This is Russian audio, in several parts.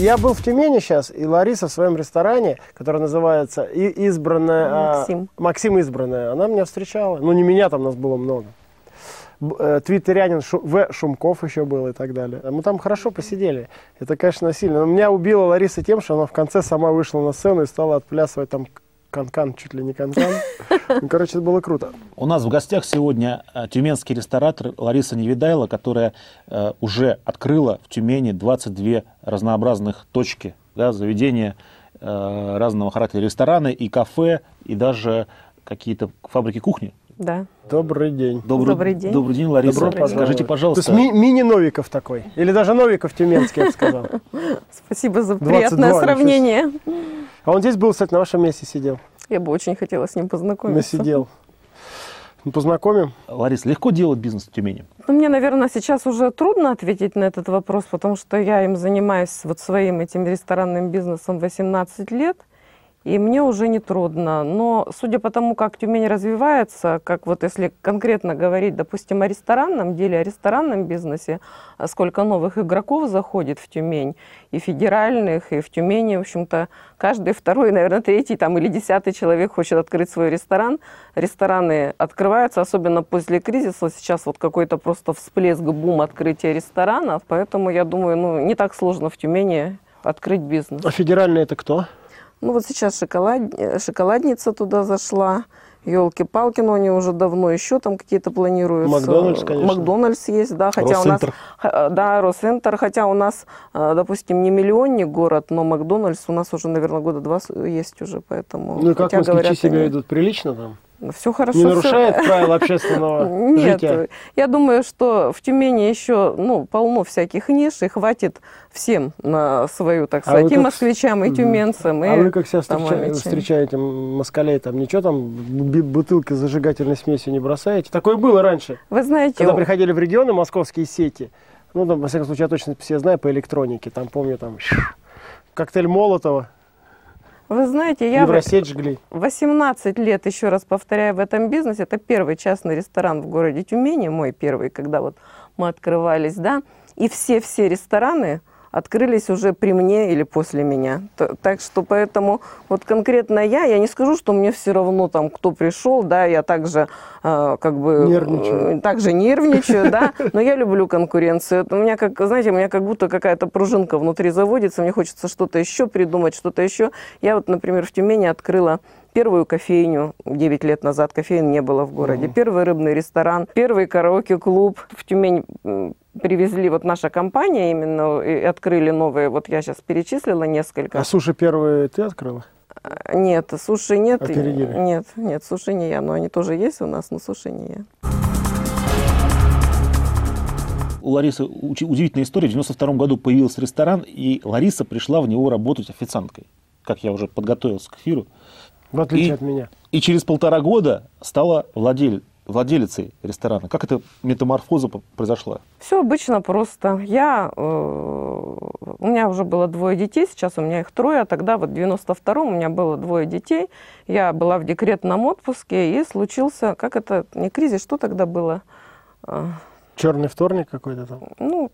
Я был в Тюмени сейчас, и Лариса в своем ресторане, который называется «И- «Избранная...» а, Максим. Максим «Избранная», она меня встречала. Ну, не меня, там нас было много. Э, Твиттерянин Шу- В. Шумков еще был и так далее. Мы там хорошо посидели. Это, конечно, сильно. Но меня убила Лариса тем, что она в конце сама вышла на сцену и стала отплясывать там канкан, чуть ли не канкан. Ну, короче, это было круто. У нас в гостях сегодня э, тюменский ресторатор Лариса Невидайло, которая э, уже открыла в Тюмени 22 разнообразных точки, да, заведения э, разного характера, рестораны и кафе, и даже какие-то фабрики кухни. Да. Добрый день. Добрый день. Добрый день, Лариса. Добро пожаловать. Скажите, То есть пожалуйста, ми- мини-Новиков такой. Или даже Новиков тюменский, я бы сказал. Спасибо за 22, приятное ничего сравнение. А он здесь был, кстати, на вашем месте сидел. Я бы очень хотела с ним познакомиться. Насидел. Ну, познакомим. Лариса, легко делать бизнес в Тюмени? Ну, мне, наверное, сейчас уже трудно ответить на этот вопрос, потому что я им занимаюсь вот своим этим ресторанным бизнесом 18 лет, и мне уже не трудно. Но судя по тому, как Тюмень развивается, как вот если конкретно говорить, допустим, о ресторанном деле, о ресторанном бизнесе, а сколько новых игроков заходит в Тюмень, и федеральных, и в Тюмени, в общем-то, каждый второй, наверное, третий там, или десятый человек хочет открыть свой ресторан. Рестораны открываются, особенно после кризиса. Сейчас вот какой-то просто всплеск, бум открытия ресторанов. Поэтому я думаю, ну, не так сложно в Тюмени открыть бизнес. А федеральный это кто? Ну вот сейчас шоколад... э, шоколадница туда зашла. Елки-палки, но они уже давно еще там какие-то планируются. Макдональдс, конечно. Макдональдс есть, да, хотя у нас... Х- Да, Росцентр, хотя у нас, э, допустим, не миллионник город, но Макдональдс у нас уже, наверное, года два есть уже, поэтому... Ну и как хотя, москвичи говорят, себя они- ведут? Прилично там? Все хорошо. Не нарушает правила общественного Нет, жития? я думаю, что в Тюмени еще ну, полно всяких ниш, и хватит всем на свою, так А сказать, и как- москвичам, и тюменцам, и А вы как себя встреча- встречаете москалей? Там ничего там, бутылки с зажигательной смесью не бросаете? Такое было раньше. Вы знаете, Когда приходили в регионы московские сети, ну, там, во всяком случае, я точно все знаю по электронике, там, помню, там, коктейль Молотова, вы знаете, я в- Евросеть жгли. 18 лет, еще раз повторяю, в этом бизнесе. Это первый частный ресторан в городе Тюмени, мой первый, когда вот мы открывались, да. И все-все рестораны открылись уже при мне или после меня. Так что поэтому вот конкретно я, я не скажу, что мне все равно там, кто пришел, да, я также э, как бы... Нервничаю. э, также нервничаю, да, но я люблю конкуренцию. Это У меня, как, знаете, у меня как будто какая-то пружинка внутри заводится, мне хочется что-то еще придумать, что-то еще. Я вот, например, в Тюмени открыла первую кофейню 9 лет назад, кофеин не было в городе, первый рыбный ресторан, первый караоке-клуб в Тюмень привезли, вот наша компания именно, и открыли новые, вот я сейчас перечислила несколько. А суши первые ты открыла? А, Нет, суши нет. Опередили. Нет, нет, суши не я, но они тоже есть у нас, но суши не я. У Ларисы уч- удивительная история. В 92 году появился ресторан, и Лариса пришла в него работать официанткой, как я уже подготовился к эфиру. В отличие И- от меня. И через полтора года стала владель- владелицей ресторана. Как эта метаморфоза произошла? Все обычно просто. Я, э, у меня уже было двое детей, сейчас у меня их трое, а тогда вот в 92-м у меня было двое детей. Я была в декретном отпуске, и случился, как это, не кризис, что тогда было? Черный вторник какой-то там. Ну,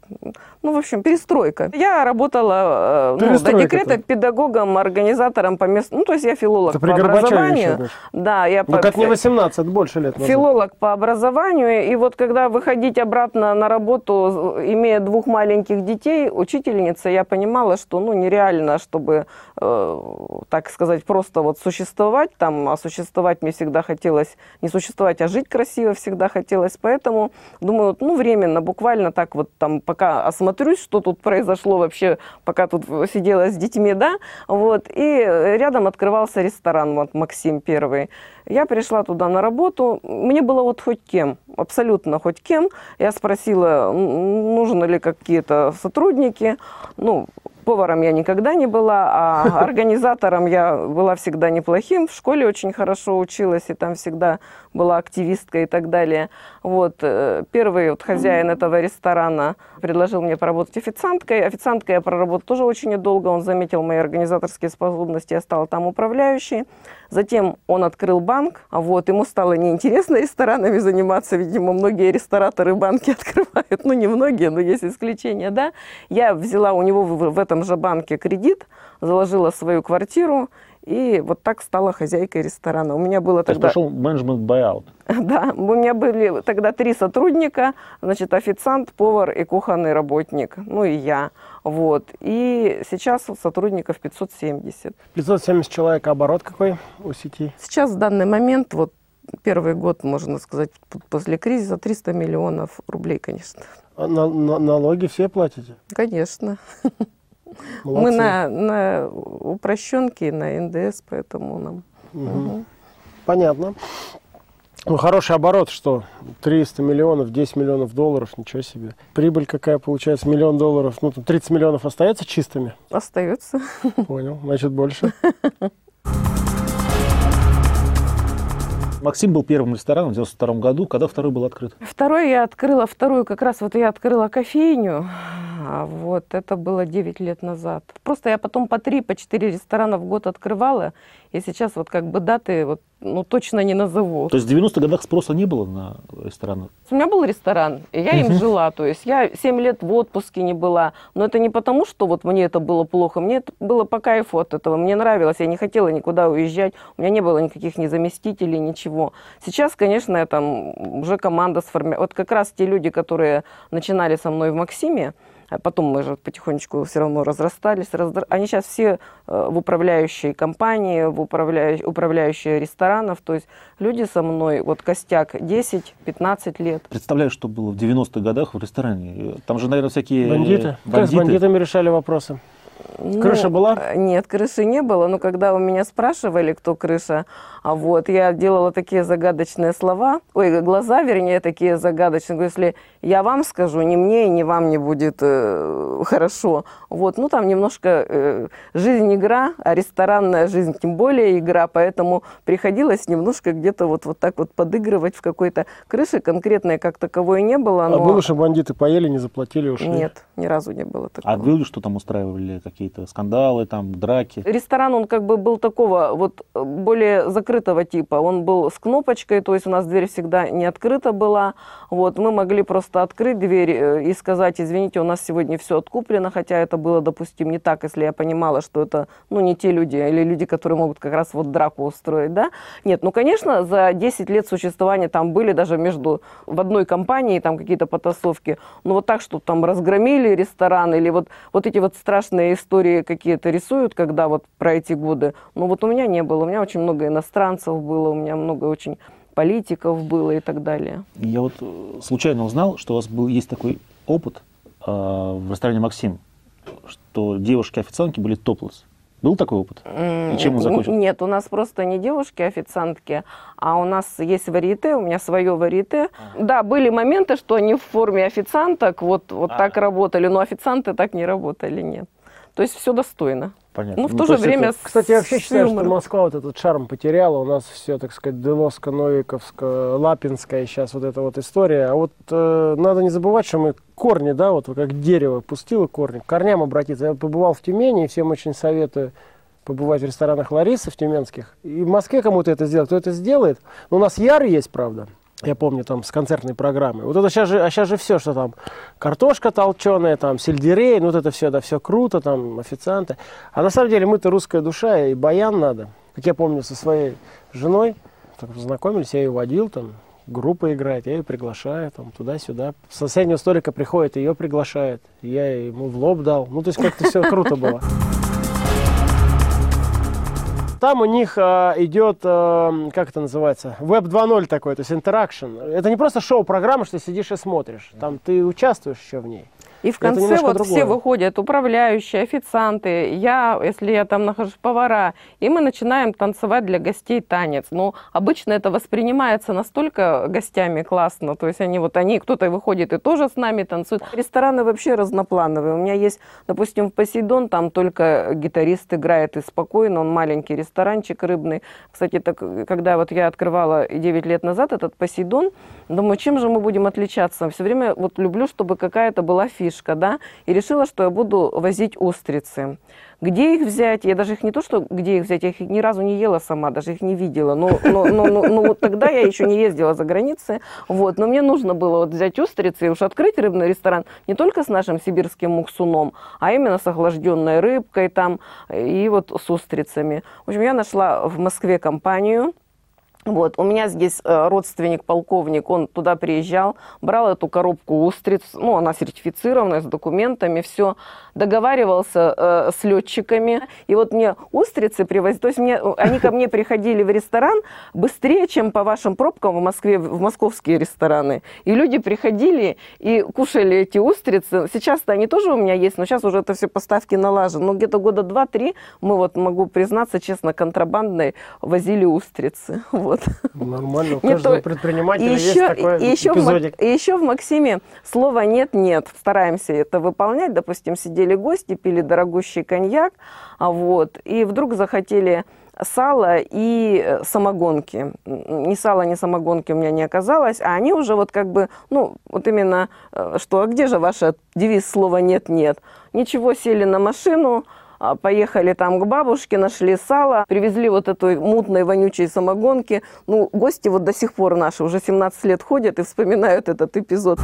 ну, в общем, перестройка. Я работала э, ну, до декрета там. педагогом, организатором по месту. Ну, то есть я филолог Это по при еще, образованию. значит. Да, я Ну, по- как не 18, это больше лет назад. Филолог по образованию, и вот когда выходить обратно на работу, имея двух маленьких детей, учительница, я понимала, что ну, нереально, чтобы, э, так сказать, просто вот существовать там, а существовать мне всегда хотелось, не существовать, а жить красиво всегда хотелось, поэтому думаю, ну, временно, буквально так вот там, пока осмотрюсь, что тут произошло вообще, пока тут сидела с детьми, да, вот, и рядом открывался ресторан, вот, Максим первый. Я пришла туда на работу, мне было вот хоть кем, абсолютно хоть кем. Я спросила, нужны ли какие-то сотрудники. Ну, поваром я никогда не была, а организатором я была всегда неплохим. В школе очень хорошо училась, и там всегда была активистка и так далее. Вот, э, первый вот хозяин этого ресторана предложил мне поработать официанткой. Официанткой я проработала тоже очень недолго. Он заметил мои организаторские способности, я стала там управляющей. Затем он открыл банк, а вот ему стало неинтересно ресторанами заниматься, видимо, многие рестораторы банки открывают, ну не многие, но есть исключения, да. Я взяла у него в, в этом этом же банке кредит, заложила свою квартиру и вот так стала хозяйкой ресторана. У меня было То есть тогда... пошел менеджмент buyout. Да, у меня были тогда три сотрудника, значит, официант, повар и кухонный работник, ну и я. Вот. И сейчас сотрудников 570. 570 человек, а оборот какой у сети? Сейчас в данный момент, вот первый год, можно сказать, после кризиса 300 миллионов рублей, конечно. А на- на- налоги все платите? Конечно. Мы Молодцы. на, на упрощенке, на НДС, поэтому нам... Мгм. Понятно. Ну, хороший оборот, что 300 миллионов, 10 миллионов долларов, ничего себе. Прибыль какая получается, миллион долларов, ну, там 30 миллионов остается чистыми? Остается. Понял, значит, больше. Максим был первым рестораном в 92 году, когда второй был открыт. Второй я открыла, вторую как раз вот я открыла кофейню, вот это было 9 лет назад. Просто я потом по 3, по 4 ресторана в год открывала, и сейчас вот как бы даты вот, ну, точно не назову. То есть в 90-х годах спроса не было на рестораны? У меня был ресторан, и я им жила, то есть я 7 лет в отпуске не была, но это не потому, что вот мне это было плохо, мне это было по кайфу от этого, мне нравилось, я не хотела никуда уезжать, у меня не было никаких ни заместителей, ничего. Сейчас, конечно, я там уже команда сформировала, вот как раз те люди, которые начинали со мной в Максиме, а потом мы же потихонечку все равно разрастались. раздра- Они сейчас все э, в управляющей компании, в управляющей, управляющие ресторанов. То есть люди со мной, вот костяк 10-15 лет. Представляю, что было в 90-х годах в ресторане. Там же, наверное, всякие... Бандиты? Как с бандиты. бандитами решали вопросы? Крыша была? Нет, крыши не было. Но когда у меня спрашивали, кто крыша, а вот я делала такие загадочные слова, ой, глаза, вернее, такие загадочные. Говорю, если я вам скажу, ни мне и ни вам не будет э, хорошо. Вот, ну там немножко э, жизнь игра, а ресторанная жизнь тем более игра, поэтому приходилось немножко где-то вот, вот так вот подыгрывать в какой-то крыше. Конкретной как таковой не было. А Но... было, что бандиты поели, не заплатили, ушли? Нет, ни разу не было такого. А вы что там устраивали? Какие-то скандалы, там, драки? Ресторан, он как бы был такого вот э, более закрытого типа. Он был с кнопочкой, то есть у нас дверь всегда не открыта была. Вот, мы могли просто открыть дверь э, и сказать, извините, у нас сегодня все откуплено, хотя это было, допустим, не так, если я понимала, что это, ну, не те люди, или люди, которые могут как раз вот драку устроить, да. Нет, ну, конечно, за 10 лет существования там были даже между, в одной компании там какие-то потасовки, но вот так, что там разгромили ресторан, или вот, вот эти вот страшные истории какие-то рисуют, когда вот про эти годы, ну, вот у меня не было, у меня очень много иностранцев было, у меня много очень политиков было и так далее. Я вот э, случайно узнал, что у вас был, есть такой опыт э, в ресторане «Максим», что девушки-официантки были топлес. Был такой опыт? И чем он закончился? Нет, у нас просто не девушки-официантки, а у нас есть варьете, у меня свое варьете. Да, были моменты, что они в форме официанток вот, вот А. так работали, но официанты так не работали, нет. То есть все достойно. Понятно. Ну, в Ну, то то же есть время... это- Кстати, я вообще считаю, что. Москва вот этот шарм потеряла. У нас все, так сказать, Делоска, Новиковская, Лапинская сейчас вот эта вот история. А вот э, надо не забывать, что мы корни, да, вот как дерево пустило корни, к корням обратиться. Я побывал в Тюмени, и всем очень советую побывать в ресторанах Ларисы в тюменских. И в Москве кому-то это сделать, кто это сделает. Но у нас Яр есть, правда. Я помню там с концертной программой. Вот это сейчас же, а сейчас же все, что там картошка толченая, там сельдерей, ну вот это все, да, все круто, там официанты. А на самом деле мы-то русская душа, и баян надо. Как я помню, со своей женой, так познакомились, я ее водил, там, группа играет, я ее приглашаю, там, туда-сюда. С соседнего столика приходит, ее приглашает, я ему в лоб дал. Ну, то есть как-то все круто было. Там у них э, идет, э, как это называется, веб 2.0 такой, то есть интеракшн. Это не просто шоу-программа, что сидишь и смотришь. Там ты участвуешь еще в ней. И в конце вот другое. все выходят, управляющие, официанты, я, если я там нахожусь, повара, и мы начинаем танцевать для гостей танец. Но обычно это воспринимается настолько гостями классно, то есть они вот, они, кто-то выходит и тоже с нами танцует. Рестораны вообще разноплановые. У меня есть, допустим, в Посейдон, там только гитарист играет и спокойно, он маленький ресторанчик рыбный. Кстати, так, когда вот я открывала 9 лет назад этот Посейдон, думаю, чем же мы будем отличаться? Все время вот люблю, чтобы какая-то была фирма фишка, да, и решила, что я буду возить устрицы. Где их взять? Я даже их не то, что где их взять, я их ни разу не ела сама, даже их не видела. Но, но, но, но, но вот тогда я еще не ездила за границей. Вот. Но мне нужно было вот взять устрицы и уж открыть рыбный ресторан не только с нашим сибирским муксуном, а именно с охлажденной рыбкой там и вот с устрицами. В общем, я нашла в Москве компанию, вот, у меня здесь э, родственник, полковник, он туда приезжал, брал эту коробку устриц, ну, она сертифицированная, с документами, все, договаривался э, с летчиками, и вот мне устрицы привозили, то есть мне, они ко мне приходили в ресторан быстрее, чем по вашим пробкам в Москве, в московские рестораны. И люди приходили и кушали эти устрицы. Сейчас-то они тоже у меня есть, но сейчас уже это все поставки налажены. Но где-то года два-три мы, вот могу признаться честно, контрабандной возили устрицы. Вот. Вот. Нормально, у каждого то- предпринимателя И есть еще, такой и, еще в, и еще в Максиме слова «нет-нет». Стараемся это выполнять. Допустим, сидели гости, пили дорогущий коньяк, а вот, и вдруг захотели сало и э, самогонки. Ни сала, ни самогонки у меня не оказалось, а они уже вот как бы, ну, вот именно, э, что, а где же ваш девиз слова «нет-нет»? Ничего, сели на машину, Поехали там к бабушке, нашли сало, привезли вот этой мутной, вонючей самогонки. Ну, гости вот до сих пор наши уже 17 лет ходят и вспоминают этот эпизод.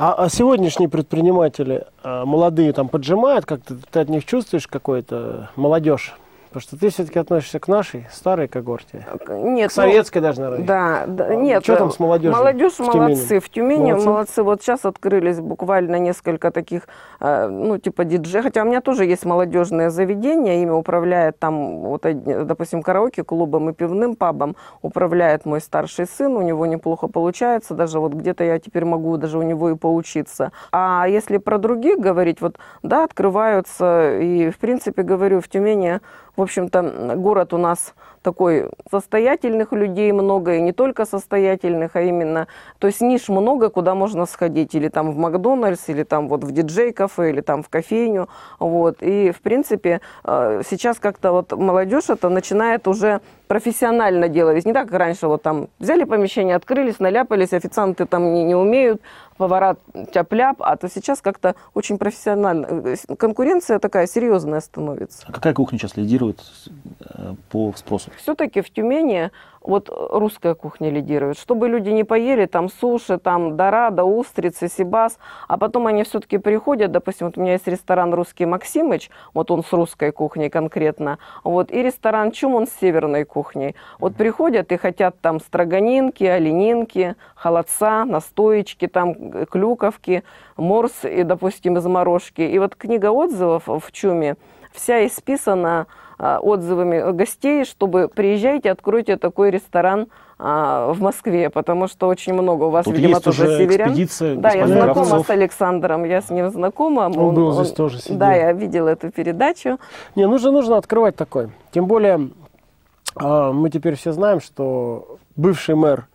А, а сегодняшние предприниматели, а, молодые, там поджимают, как-то ты от них чувствуешь какой-то молодежь? Потому что ты все-таки относишься к нашей старой когорте. Нет, К ну, советской даже, наверное. Да, да, А нет. что там с молодежью Молодежь в Тюмени? молодцы. В Тюмени Молодцы? молодцы? Вот сейчас открылись буквально несколько таких, э, ну, типа диджей. Хотя у меня тоже есть молодежное заведение. Ими управляет там, вот, допустим, караоке-клубом и пивным пабом управляет мой старший сын. У него неплохо получается. Даже вот где-то я теперь могу даже у него и поучиться. А если про других говорить, вот, да, открываются. И, в принципе, говорю, в Тюмени в общем-то, город у нас такой состоятельных людей много, и не только состоятельных, а именно, то есть ниш много, куда можно сходить, или там в Макдональдс, или там вот в диджей-кафе, или там в кофейню, вот, и, в принципе, э, сейчас как-то вот молодежь это начинает уже профессионально делать, не так, как раньше, вот там взяли помещение, открылись, наляпались, официанты там не, не умеют, повара тяп-ляп, а то сейчас как-то очень профессионально, Э, с- конкуренция такая серьезная становится. А какая кухня сейчас лидирует э, по спросу? Все-таки в Тюмени вот русская кухня лидирует. Чтобы люди не поели там суши, там дорада, устрицы, сибас, а потом они все-таки приходят, допустим, вот у меня есть ресторан «Русский Максимыч», вот он с русской кухней конкретно, вот, и ресторан «Чум» он с северной кухней. Вот приходят и хотят там строганинки, оленинки, холодца, настоечки, там э, клюковки, морс, и, допустим, из морожки. И вот книга отзывов в «Чуме» вся исписана а, отзывами гостей, чтобы приезжайте, откройте такой ресторан а, в Москве, потому что очень много у вас, Тут видимо, есть тоже уже северян. экспедиция Да, я знакома Кравцов. с Александром, я с ним знакома. Он был здесь тоже, сидел. Да, я видела эту передачу. Не, нужно, нужно открывать такой. Тем более, а, мы теперь все знаем, что бывший мэр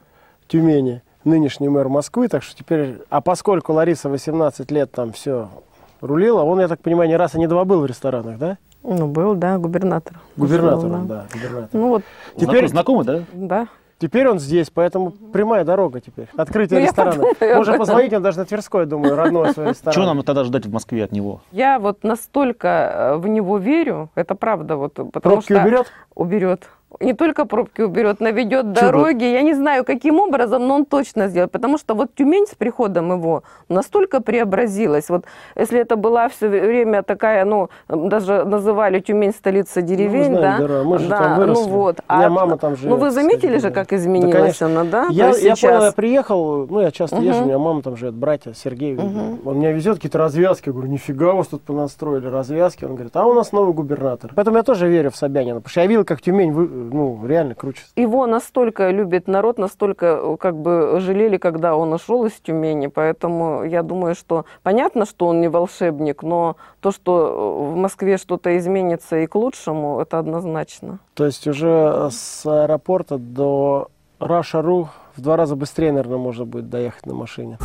Тюмени, нынешний мэр Москвы, так что теперь, а поскольку Лариса 18 лет там все рулила, он, я так понимаю, не раз и не два был в ресторанах, да? Ну, был, да, губернатор. Губернатором, Был, да, губернатором. Ну вот, Теперь- Знакомы, да? да. Теперь он здесь, поэтому прямая дорога теперь. Открытие Ну, ресторана. подумаю Можно позвонить, он даже на Тверской, думаю, родной свой ресторан. Чего нам тогда ждать в Москве от него? Я вот настолько э, в него верю, это правда, вот, потому Пробки что... уберет? уберет. Не только пробки уберет, наведет Чудо. дороги. Я не знаю, каким образом, но он точно сделает. Потому что вот Тюмень с приходом его настолько преобразилась. Вот если это была все время такая, ну, даже называли Тюмень столица деревень, Ну, знаем, да? да, мы же да, там выросли. ну вот. У меня мама там живет, Ну вы заметили кстати, же, да. как Да, изменилась конечно. она, да? Я, я понял, я сейчас- приехал, ну, я часто езжу, Мгм. у меня мама там живет, братья, Сергей. Он меня везет какие-то развязки, я говорю, нифига у вас тут понастроили развязки. Он говорит, а у нас новый губернатор. Поэтому я тоже верю в Собянина, потому что я видел, как Тюмень, вы- ну, реально круче. его настолько любит народ, настолько э, как бы жалели, когда он ушел из Тюмени, поэтому я думаю, что понятно, что он не волшебник, но то, что э, в Москве что-то изменится и к лучшему, это однозначно. То есть уже с аэропорта до Раша.ру в два раза быстрее, наверное, можно будет доехать на машине.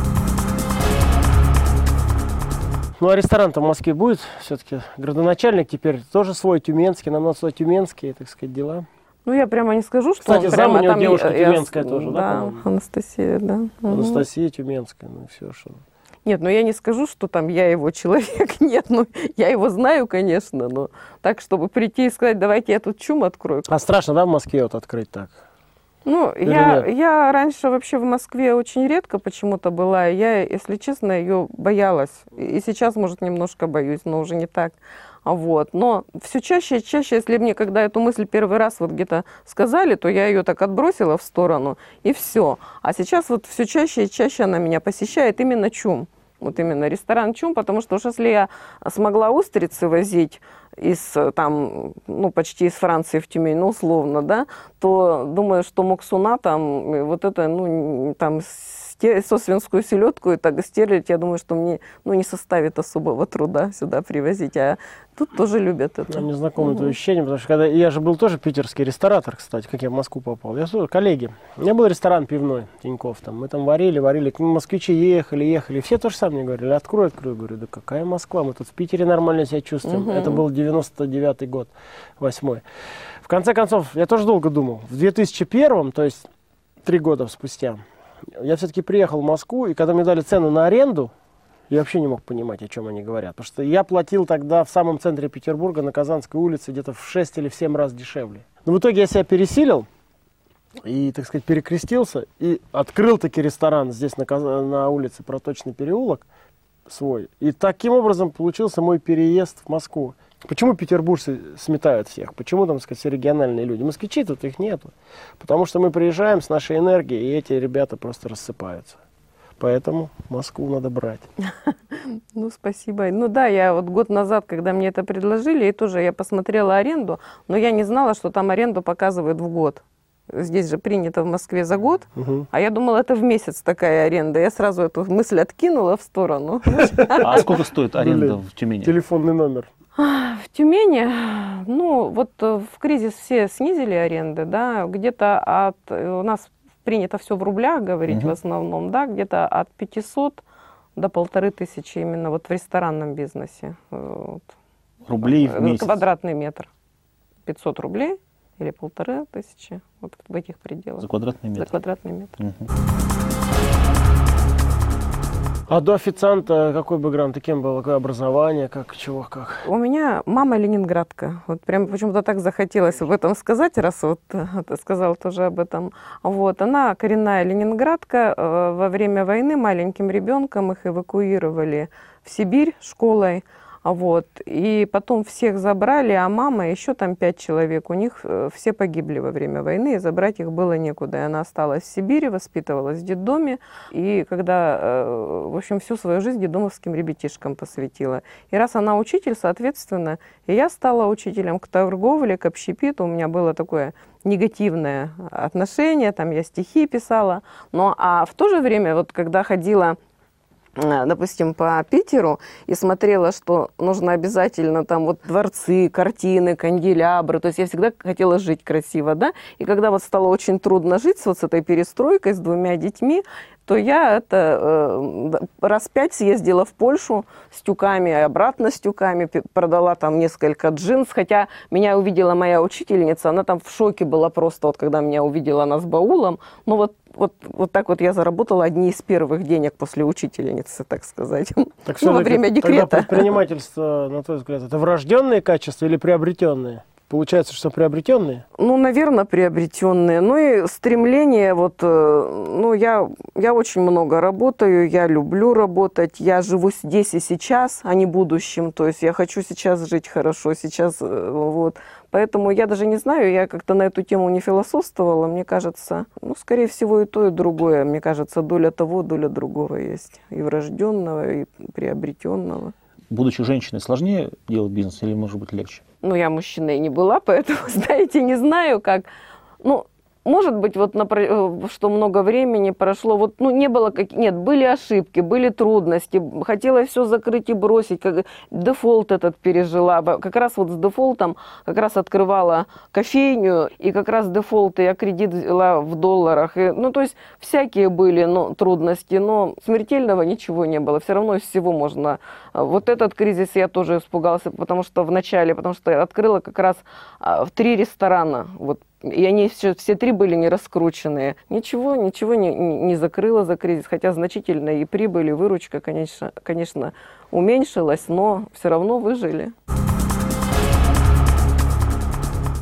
Ну, а ресторан-то в Москве будет все-таки. Градоначальник теперь тоже свой, тюменский, нам надо сюда тюменские, так сказать, дела. Ну, я прямо не скажу, что Кстати, он зам прямо у него там... девушка я- тюменская тоже, да, Да? Анастасия, да. Анастасия Тюменская, ну все, что. Нет, ну я не скажу, что там я его человек. Нет, ну я его знаю, конечно, но так, чтобы прийти и сказать, давайте я тут чум открою. А страшно, да, в Москве вот открыть так? Ну, Или я, нет? я раньше вообще в Москве очень редко почему-то была. Я, если честно, ее боялась. И сейчас, может, немножко боюсь, но уже не так. Вот. Но все чаще и чаще, если мне когда эту мысль первый раз вот где-то сказали, то я ее так отбросила в сторону, и все. А сейчас вот все чаще и чаще она меня посещает именно чум. Вот именно ресторан Чум, потому что уж если я смогла устрицы возить из э, там, ну, почти из Франции в Тюмень, ну, условно, да, то думаю, что Моксуна там, э, вот это, ну, там, сосвинскую селедку и так стерлить, я думаю, что мне, ну, не составит особого труда сюда привозить, а тут тоже любят это. Нам не знакомо это Мгм. ощущение, потому что когда я же был тоже питерский ресторатор, кстати, как я в Москву попал. Я тоже, коллеги. У меня был ресторан пивной Тиньков, там мы там варили, варили, к- москвичи ехали, ехали, все то же самое мне говорили, открой, открой, говорю, да какая Москва, мы тут в Питере нормально себя чувствуем. Мгм. Это был 99 год, восьмой. В конце концов, я тоже долго думал, в 2001, то есть три года спустя, я все-таки приехал в Москву, и когда мне дали цену на аренду, я вообще не мог понимать, о чем они говорят. Потому что я платил тогда в самом центре Петербурга на Казанской улице где-то в 6 или в 7 раз дешевле. Но в итоге я себя пересилил и, так сказать, перекрестился и открыл таки ресторан здесь на, Каз- на улице Проточный переулок свой. И таким образом получился мой переезд в Москву. Почему петербуржцы сметают всех? Почему там, так сказать, все региональные люди? Москвичи тут их нету. Потому что мы приезжаем с нашей энергией, и эти ребята просто рассыпаются. Поэтому Москву надо брать. Ну, спасибо. Ну да, я вот год назад, когда мне это предложили, и тоже я посмотрела аренду, но я не знала, что там аренду показывают в год. Здесь же принято в Москве за год, Мгм. а я думала, это в месяц такая аренда. Я сразу эту мысль откинула в сторону. А сколько стоит аренда в Тюмени? Телефонный номер. В Тюмени, ну, вот э, в кризис все снизили аренды, да, где-то от, э, у нас принято все в рублях говорить Мгм. в основном, да, где-то от 500 до полторы тысячи именно вот в ресторанном бизнесе. э, вот. Рублей в месяц. Квадратный метр. 500 рублей или полторы тысячи, вот в этих пределах. За квадратный За метр. квадратный метр. Мгм. А до официанта какой бэкграунд? Ты кем был? Какое образование? Как, чего, как? У меня мама ленинградка. Вот прям почему-то так захотелось об этом сказать, раз вот э, ты сказал тоже об этом. Вот, она коренная ленинградка. Э, Во время войны маленьким ребенком их эвакуировали в Сибирь школой. Вот. И потом всех забрали, а мама, еще там пять человек, у них э, все погибли во время войны, и забрать их было некуда. И она осталась в Сибири, воспитывалась в детдоме, и когда, э, в общем, всю свою жизнь детдомовским ребятишкам посвятила. И раз она учитель, соответственно, и я стала учителем к торговле, к общепиту. У меня было такое негативное отношение, там я стихи писала. Но а в то же время, вот когда ходила допустим, по Питеру и смотрела, что нужно обязательно там вот дворцы, картины, канделябры. То есть я всегда хотела жить красиво, да. И когда вот стало очень трудно жить вот с этой перестройкой, с двумя детьми, то я это э, раз пять съездила в Польшу с тюками, обратно с тюками, продала там несколько джинс, хотя меня увидела моя учительница, она там в шоке была просто, вот когда меня увидела она с баулом, ну вот, вот, вот так вот я заработала одни из первых денег после учительницы, так сказать, Так ну, во время Тогда декрета. предпринимательство, на твой взгляд, это врожденные качества или приобретенные? Получается, что приобретенные? Ну, наверное, приобретенные. Ну и стремление, вот, э, ну, я, я очень много работаю, я люблю работать, я живу здесь и сейчас, а не будущем. То есть я хочу сейчас жить хорошо, сейчас, э, вот. Поэтому я даже не знаю, я как-то на эту тему не философствовала, мне кажется, ну, скорее всего, и то, и другое. Мне кажется, доля того, доля другого есть. И врожденного, и приобретенного. Будучи женщиной, сложнее делать бизнес или, может быть, легче? Ну, я мужчиной не была, поэтому, знаете, не знаю, как. Ну, может быть, вот э, что много времени прошло, вот, ну, не было, как, нет, были ошибки, были трудности, хотелось все закрыть и бросить, как дефолт этот пережила, как раз вот с дефолтом, как раз открывала кофейню, и как раз дефолт, я кредит взяла в долларах, и, ну, то есть всякие были ну, трудности, но смертельного ничего не было, все равно из всего можно. Вот этот кризис я тоже испугался, потому что в начале, потому что я открыла как раз а, в три ресторана, вот и они все, все три были не раскрученные. Ничего, ничего не, не закрыло за кризис, хотя значительно и прибыль, и выручка, конечно, конечно, уменьшилась, но все равно выжили.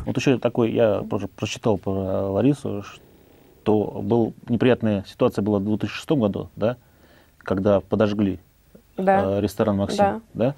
Вот еще такой, я прочитал про Ларису, что был неприятная ситуация была в 2006 году, да, когда подожгли Да. э, ресторан Максим, Да. да?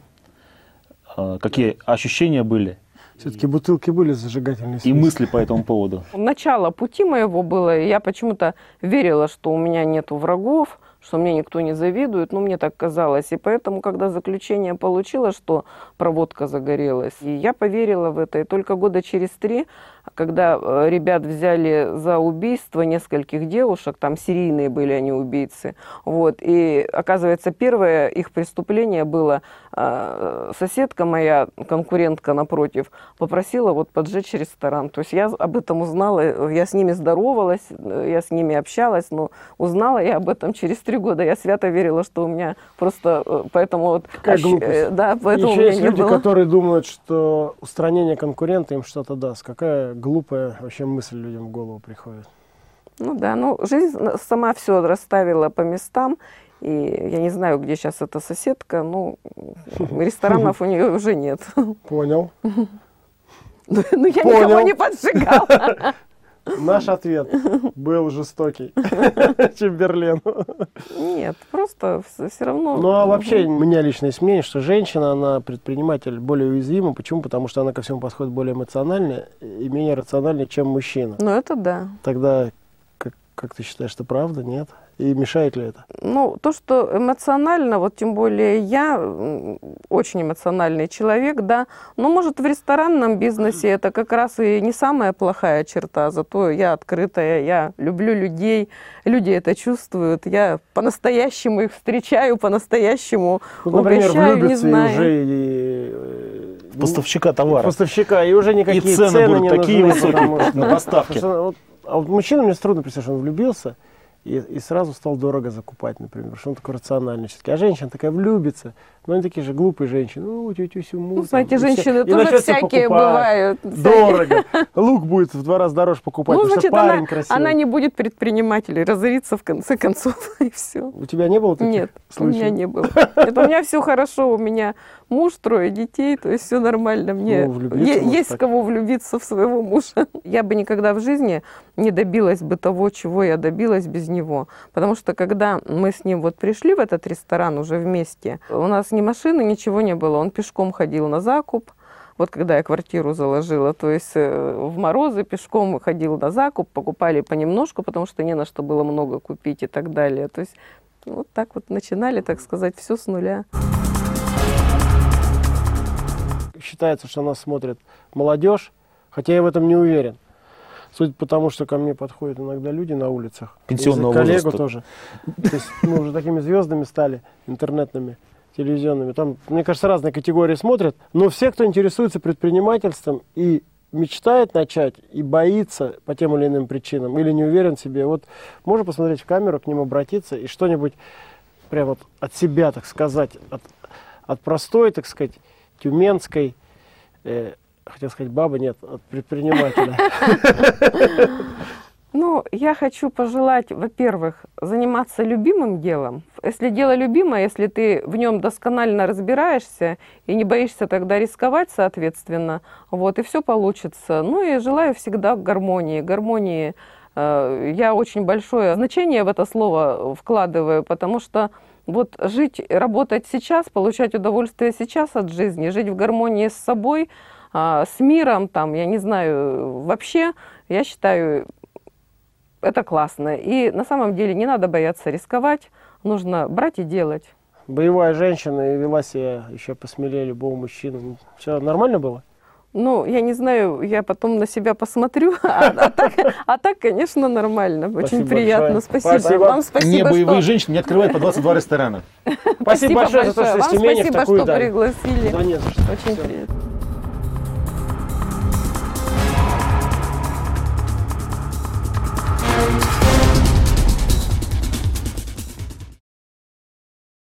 Э, Какие ощущения были Все-таки бутылки были зажигательные. и мысли по этому поводу? Начало пути моего было, и я почему-то верила, что у меня нет врагов, что мне никто не завидует, ну, мне так казалось. И поэтому, когда заключение получила, что проводка загорелась, и я поверила в это. И только года через три, когда э, ребят взяли за убийство нескольких девушек, там серийные были они убийцы, вот, и, оказывается, первое их преступление было, соседка моя, конкурентка напротив, попросила вот поджечь ресторан. То есть я об этом узнала, я с ними здоровалась, э, я с ними общалась, но узнала я об этом через три года. Я свято верила, что у меня просто, э, поэтому вот... Какая ощ- глупость. э, Да, поэтому Еще есть люди, было. которые думают, что устранение конкурента им что-то даст. Какая глупая вообще мысль людям в голову приходит. Ну да, ну жизнь сама все расставила по местам. И я не знаю, где сейчас эта соседка, ну, ресторанов у нее уже нет. Понял. Ну, я Понял. никого не поджигала. Наш ответ был жестокий. Чемберлен. Нет, просто все равно. Ну а вообще, у меня лично есть мнение, что женщина, она предприниматель более уязвима. Почему? Потому что она ко всему подходит более эмоционально и менее рационально, чем мужчина. Ну это да. Тогда, как, ты считаешь, это правда, нет? И мешает ли это? Ну, то, что эмоционально, вот тем более я очень эмоциональный человек, да, но, может, в ресторанном бизнесе это как раз и не самая плохая черта, зато я открытая, я люблю людей, люди это чувствуют, я по-настоящему их встречаю, по-настоящему Ну, например, угощаю, не знаю. уже и, э, Поставщика товара. поставщика, и уже никакие И цены будут не такие нужны, высокие на поставки. что вот- а вот мужчина мне трудно представить, что он влюбился и, и сразу стал дорого закупать, например, что он такой рациональный. А женщина такая влюбится, но они такие же глупые женщины. Ну, тетю Сюму. Ну, там, знаете, все- женщины и тоже всякие покупать. бывают. Дорого. Лук будет в два раза дороже покупать, Ну, потому значит, что парень она, красивый. она не будет предпринимателей, разорится в конце концов, и все. У тебя не было таких Нет, у случаев? меня не было. Это у меня все хорошо, у меня муж, трое детей, то есть все нормально. Мне Ну, есть в кого влюбиться в своего мужа. Я бы никогда в жизни не добилась бы того, чего я добилась без него. Потому что когда мы с ним вот пришли в этот ресторан уже вместе, у нас ни машины, ничего не было. Он пешком ходил на закуп. Вот когда я квартиру заложила, то есть э, в морозы пешком ходил на закуп, покупали понемножку, потому что не на что было много купить и так далее. То есть вот так вот начинали, так сказать, все с нуля. считается, что нас смотрит молодежь, хотя я в этом не уверен. Судя по тому, что ко мне подходят иногда люди на улицах. Пенсионного коллегу возраста. тоже. То есть мы уже такими звездами стали, интернетными, телевизионными. Там, мне кажется, разные категории смотрят. Но все, кто интересуется предпринимательством и мечтает начать, и боится по тем или иным причинам, или не уверен в себе, вот можно посмотреть в камеру, к ним обратиться и что-нибудь прям вот от себя, так сказать, от, от простой, так сказать, тюменской, э, хотел сказать бабы, нет, от предпринимателя. Ну, я хочу пожелать, во-первых, заниматься любимым делом. Если дело любимое, если ты в нем досконально разбираешься и не боишься тогда рисковать, соответственно, вот, и все получится. Ну и желаю всегда гармонии. Гармонии э, я очень большое значение в это слово вкладываю, потому что вот жить, работать сейчас, получать удовольствие сейчас от жизни, жить в гармонии с собой, а, с миром, там, я не знаю, вообще, я считаю, это классно. И на самом деле не надо бояться рисковать, нужно брать и делать. Боевая женщина и вела себя еще посмелее любого мужчины. Все нормально было? Ну, я не знаю, я потом на себя посмотрю, а, а так, а так, конечно, нормально, очень Спасибо приятно, большое. спасибо. Спасибо. Вам спасибо, не боевые что... женщины не открывают по 22 ресторана. Спасибо большое за то, что Вам из Тюмени в спасибо, такую что пригласили. Да нет за что. Очень приятно.